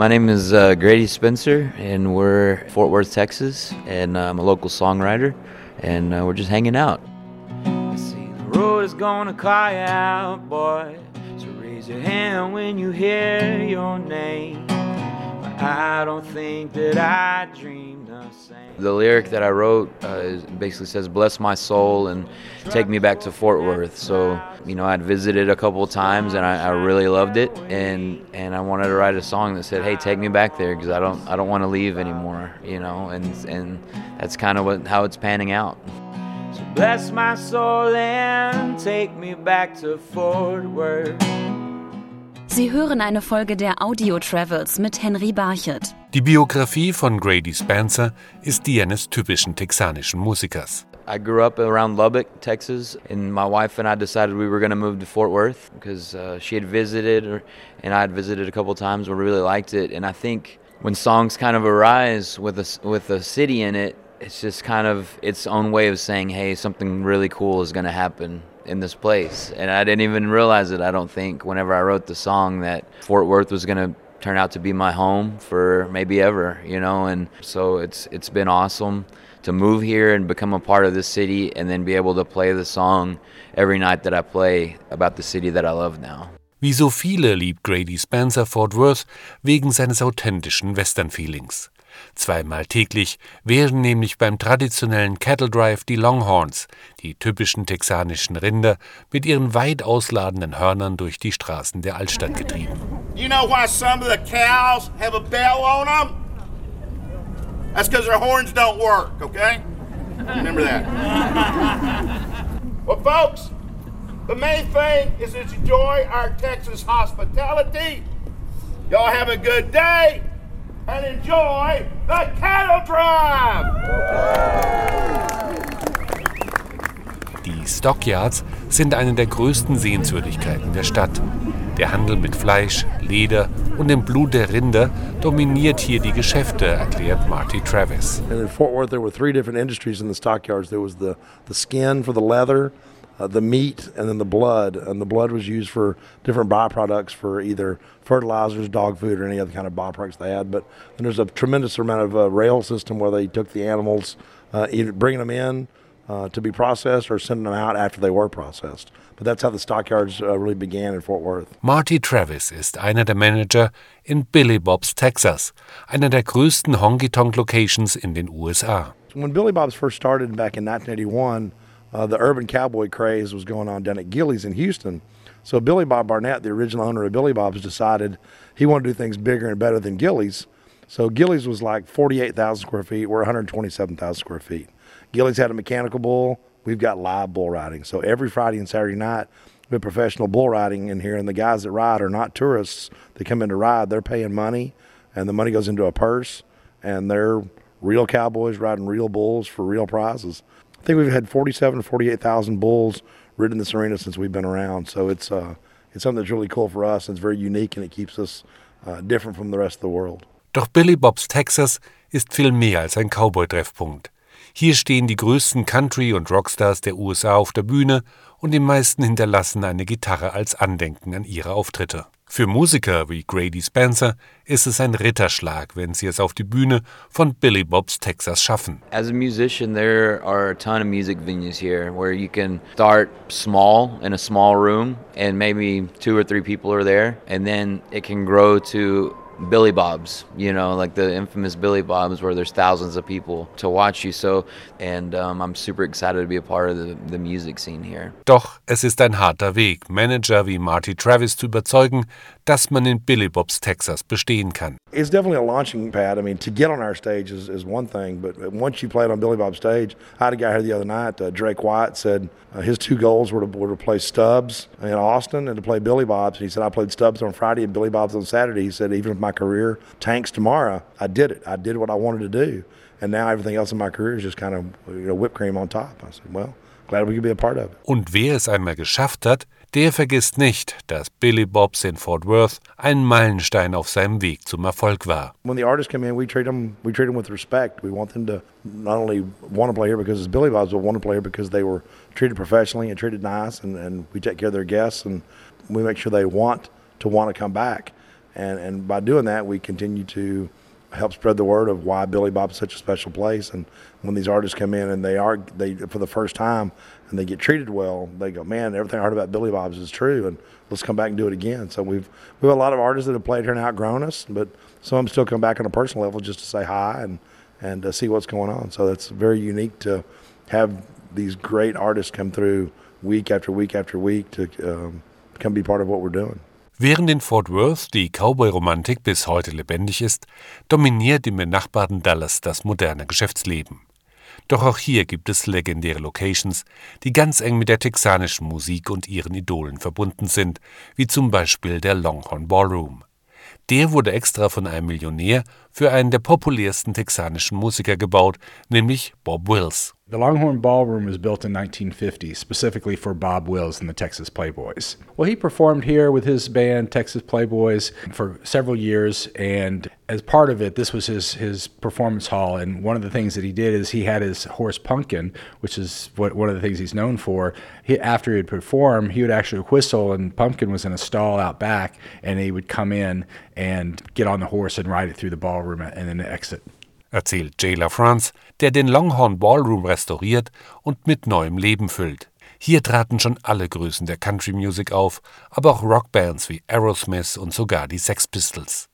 My name is uh, Grady Spencer, and we're Fort Worth, Texas, and I'm a local songwriter, and uh, we're just hanging out. I see the road is gonna cry out, boy. So raise your hand when you hear your name. I don't think that I saying. The lyric that I wrote uh, basically says, "Bless my soul and take me back to Fort Worth." So you know, I'd visited a couple of times, and I, I really loved it, and and I wanted to write a song that said, "Hey, take me back there," because I don't I don't want to leave anymore, you know, and and that's kind of what how it's panning out. So bless my soul and take me back to Fort Worth. Sie hören eine Folge der Audio Travels mit Henry Barchet. Die Biografie von Grady Spencer ist die eines typischen texanischen Musikers. I grew up around Lubbock, Texas, and my wife and I decided we were going to move to Fort Worth because uh, she had visited, or, and I had visited a couple times. We really liked it, and I think when songs kind of arise with a s- with a city in it, it's just kind of its own way of saying, "Hey, something really cool is going to happen in this place." And I didn't even realize it. I don't think whenever I wrote the song that Fort Worth was going to turn out to be my home for maybe ever, you know. And so it's it's been awesome to move here and become a part of this city, and then be able to play the song every night that I play about the city that I love now. Wie so viele liebt Grady Spencer Fort Worth wegen seines authentischen Western-Feelings. Zweimal täglich werden nämlich beim traditionellen Cattle Drive die Longhorns, die typischen texanischen Rinder, mit ihren weit ausladenden Hörnern durch die Straßen der Altstadt getrieben. You know why some of the cows have a bell on them? That's because their horns don't work, okay? Remember that. well, folks, the main thing is to enjoy our Texas hospitality. Y'all have a good day and enjoy the cattle drive. Die Stockyards sind eine der größten Sehenswürdigkeiten der Stadt. Der Handel mit Fleisch, Leder und dem Blut der Rinder dominiert hier die Geschäfte, erklärt Marty Travis. And in Fort Worth, there were three different industries in the stockyards. There was the, the skin for the leather, uh, the meat, and then the blood. And the blood was used for different byproducts for either fertilizers, dog food, or any other kind of byproducts they had. But then there's a tremendous amount of uh, rail system where they took the animals, uh, either bringing them in uh, to be processed or sending them out after they were processed. But that's how the stockyards uh, really began in Fort Worth. Marty Travis ist einer der Manager in Billy Bob's Texas, einer der größten Honky-Tonk-Locations in den USA. When Billy Bob's first started back in 1981, uh, the urban cowboy craze was going on down at Gilley's in Houston. So Billy Bob Barnett, the original owner of Billy Bob's, decided he wanted to do things bigger and better than Gilley's. So Gilley's was like 48,000 square feet. We're 127,000 square feet. Gilley's had a mechanical bull. We've got live bull riding. So every Friday and Saturday night, we have professional bull riding in here, and the guys that ride are not tourists. They come in to ride. They're paying money, and the money goes into a purse, and they're real cowboys riding real bulls for real prizes. I think we've had 47 48,000 bulls ridden this arena since we've been around. So it's uh, it's something that's really cool for us. and It's very unique, and it keeps us uh, different from the rest of the world. Doch Billy Bob's Texas ist viel mehr als ein Cowboy-Treffpunkt. Hier stehen die größten Country- und Rockstars der USA auf der Bühne und die meisten hinterlassen eine Gitarre als Andenken an ihre Auftritte. Für Musiker wie Grady Spencer ist es ein Ritterschlag, wenn sie es auf die Bühne von Billy Bob's Texas schaffen. As a musician, there are a ton of music venues here where you can start small in a small room and maybe two or three people are there, and then it can grow to Billy Bob's, you know, like the infamous Billy Bob's where there's thousands of people to watch you. So, and um, I'm super excited to be a part of the, the music scene here. Doch es ist ein harter Weg, Manager wie Marty Travis zu überzeugen, dass man in Billy Bob's Texas bestehen kann. It's definitely a launching pad. I mean, to get on our stage is, is one thing, but once you play it on Billy Bob's stage, I had a guy here the other night, uh, Drake White, said uh, his two goals were to, were to play Stubb's in Austin and to play Billy Bob's. And he said, I played Stubb's on Friday and Billy Bob's on Saturday. He said, even if my career tanks tomorrow, I did it. I did what I wanted to do. And now everything else in my career is just kind of you know, whipped cream on top. I said, well, glad we could be a part of it. Und wer es einmal geschafft hat, der vergisst nicht, dass Billy Bob's in Fort Worth ein Meilenstein auf seinem Weg zum Erfolg war. when the artists come in, we treat them we treat them with respect. We want them to not only want to play here because it's Billy Bob's, but want to play here because they were treated professionally and treated nice, and, and we take care of their guests and we make sure they want to want to come back. And and by doing that, we continue to help spread the word of why Billy Bob is such a special place. And when these artists come in and they are they for the first time and they get treated well, they go, man, everything I heard about Billy Bob's is true, and let's come back and do it again. So we've we have a lot of artists that have played here and outgrown us, but some of them still come back on a personal level just to say hi and and uh, see what's going on. So that's very unique to have these great artists come through week after week after week to um, come be part of what we're doing. Während in Fort Worth die Cowboy-Romantik bis heute lebendig ist, dominiert im benachbarten Dallas das moderne Geschäftsleben. Doch auch hier gibt es legendäre Locations, die ganz eng mit der texanischen Musik und ihren Idolen verbunden sind, wie zum Beispiel der Longhorn Ballroom. Der wurde extra von einem Millionär für einen der populärsten texanischen Musiker gebaut, nämlich Bob Wills. The Longhorn Ballroom was built in 1950 specifically for Bob Wills and the Texas Playboys. Well, he performed here with his band Texas Playboys for several years and as part of it this was his his performance hall and one of the things that he did is he had his horse Pumpkin, which is what one of the things he's known for. He, after he'd perform, he would actually whistle and Pumpkin was in a stall out back and he would come in and get on the horse and ride it through the ballroom and then exit. Erzählt Jay LaFrance, der den Longhorn Ballroom restauriert und mit neuem Leben füllt. Hier traten schon alle Größen der Country Music auf, aber auch Rockbands wie Aerosmith und sogar die Sex Pistols.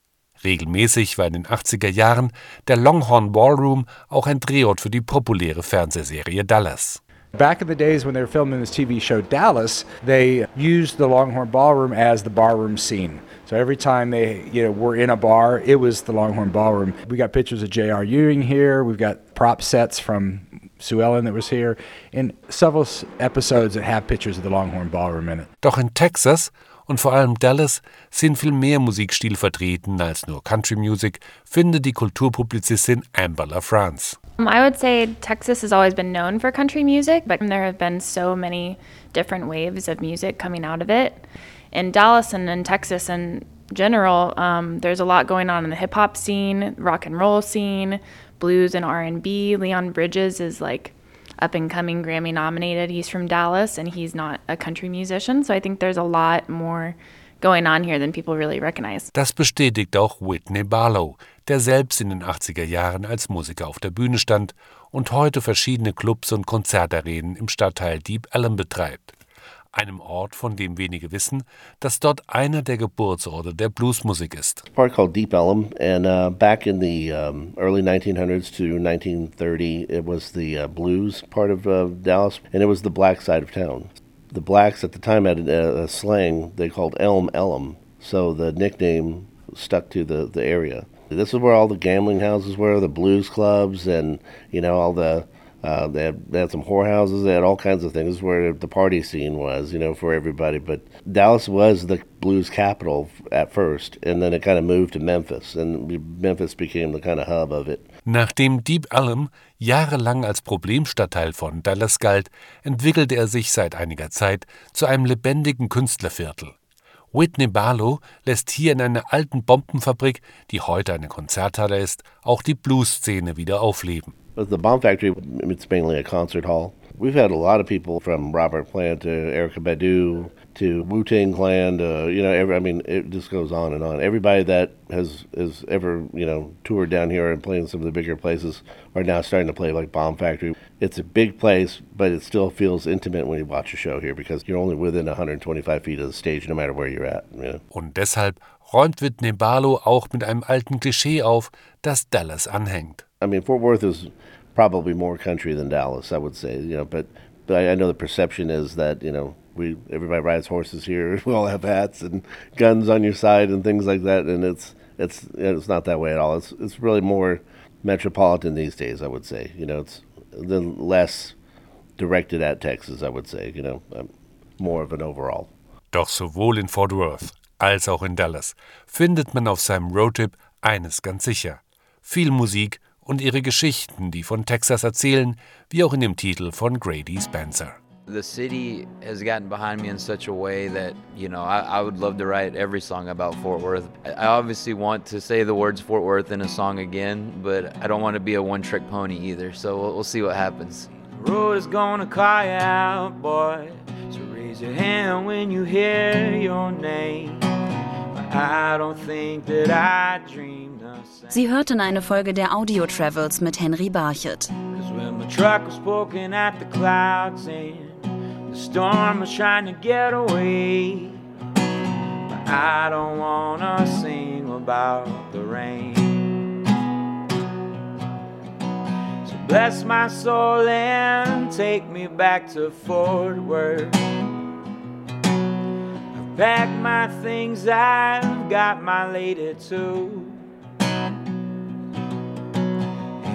Regelmäßig war in den 80er Jahren der Longhorn Ballroom auch ein Drehort für die populäre Fernsehserie Dallas. Back in the days when they were filming this TV show Dallas, they used the Longhorn Ballroom as the barroom scene. So every time they, you know, were in a bar, it was the Longhorn Ballroom. We got pictures of J.R. Ewing here. We've got prop sets from Sue Ellen that was here, and several episodes that have pictures of the Longhorn Ballroom in it. Doch in Texas und vor allem Dallas sind viel mehr Musikstil vertreten als nur Country Music, findet die Kulturpublizistin Amber LaFrance. Um, I would say Texas has always been known for country music, but there have been so many different waves of music coming out of it. In Dallas and in Texas in general, um, there's a lot going on in the hip hop scene, rock and roll scene, blues and R&B. Leon Bridges is like up and coming Grammy nominated. He's from Dallas and he's not a country musician, so I think there's a lot more going on here than people really recognize. Das bestätigt auch Whitney Barlow, der selbst in den 80er Jahren als Musiker auf der Bühne stand und heute verschiedene Clubs und Konzertarenen im Stadtteil Deep Ellum betreibt. Einem Ort, von dem wenige wissen, dass dort einer der Geburtsorte der Bluesmusik ist. A called Deep Ellum, and uh, back in the um, early 1900s to 1930, it was the uh, blues part of uh, Dallas, and it was the black side of town. The blacks at the time had a, a slang they called Elm Ellum, so the nickname stuck to the, the area. This is where all the gambling houses were, the blues clubs, and you know all the uh, they, had, they had some whorehouses. They had all kinds of things. Where the party scene was, you know, for everybody. But Dallas was the blues capital at first, and then it kind of moved to Memphis, and Memphis became the kind of hub of it. Nachdem Deep Ellum jahrelang als Problemstadtteil von Dallas galt, entwickelte er sich seit einiger Zeit zu einem lebendigen Künstlerviertel. Whitney Barlow lässt hier in einer alten Bombenfabrik, die heute eine Konzerthalle ist, auch die Blues-Szene wieder aufleben. The Bomb Factory, it's mainly a concert hall. We've had a lot of people from Robert Plant to Erykah Badu to Wu Tang Clan to, you know, every, I mean, it just goes on and on. Everybody that has, has ever, you know, toured down here and played in some of the bigger places are now starting to play like Bomb Factory. It's a big place, but it still feels intimate when you watch a show here because you're only within 125 feet of the stage no matter where you're at. You know? Und deshalb räumt Whitney Barlow auch mit einem alten Klischee auf, das Dallas anhängt. I mean, Fort Worth is probably more country than Dallas, I would say. You know, but but I, know the perception is that you know we everybody rides horses here. We all have hats and guns on your side and things like that, and it's it's it's not that way at all. It's it's really more metropolitan these days. I would say. You know, it's then less directed at Texas. I would say. You know, more of an overall. Doch sowohl in Fort Worth als auch in Dallas findet man auf seinem Roadtrip eines ganz sicher: viel Musik und ihre Geschichten, die von Texas erzählen, wie auch in dem Titel von Grady Spencer. The city has gotten behind me in such a way that, you know, I, I, would love to write every song about Fort Worth. I obviously want to say the words Fort Worth in a song again, but I don't want to be a one trick pony either, so we'll, we'll see what happens. The road is gonna cry out, boy, so raise your hand when you hear your name. Sie hörten eine Folge der Audio Travels mit Henry Barchett. Cause when my truck was poking at the clouds and the storm was trying to get away. But I don't wanna sing about the rain. So bless my soul and take me back to Fort Worth. I've my things, I've got my lady too.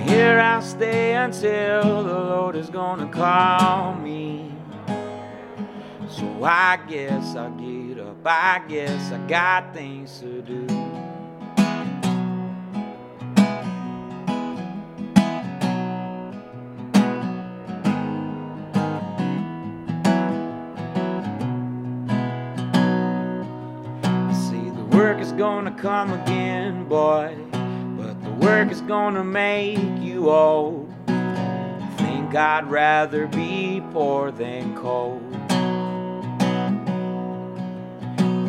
Here I'll stay until the Lord is gonna call me. So I guess I'll get up. I guess I got things to do. Gonna come again, boy. But the work is gonna make you old. I think I'd rather be poor than cold.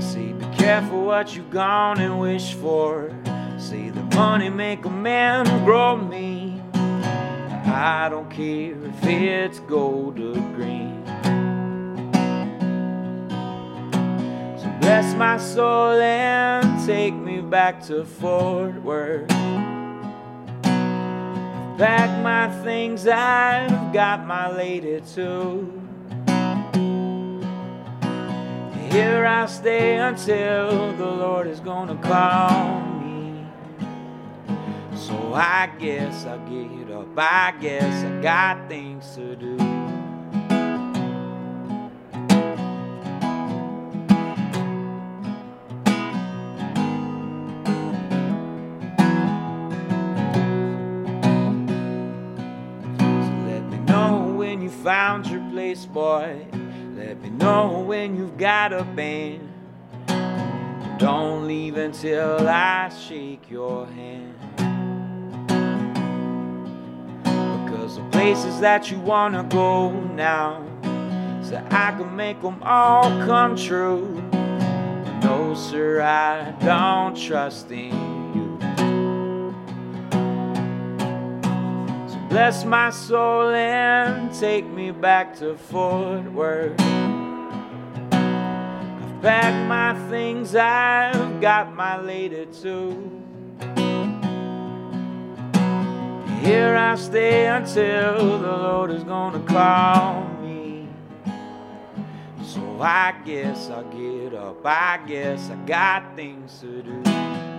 See, be careful what you gone and wish for. See, the money make a man grow mean. I don't care if it's gold or green. Bless my soul and take me back to Fort Worth. I've my things, I've got my lady too. Here I'll stay until the Lord is gonna call me. So I guess I'll get up. I guess I got things to do. Found your place, boy. Let me know when you've got a band. Don't leave until I shake your hand. Because the places that you wanna go now, so I can make them all come true. No, sir, I don't trust in bless my soul and take me back to Fort Worth. I've packed my things, I've got my lady too. Here I stay until the Lord is gonna call me. So I guess I'll get up. I guess I got things to do.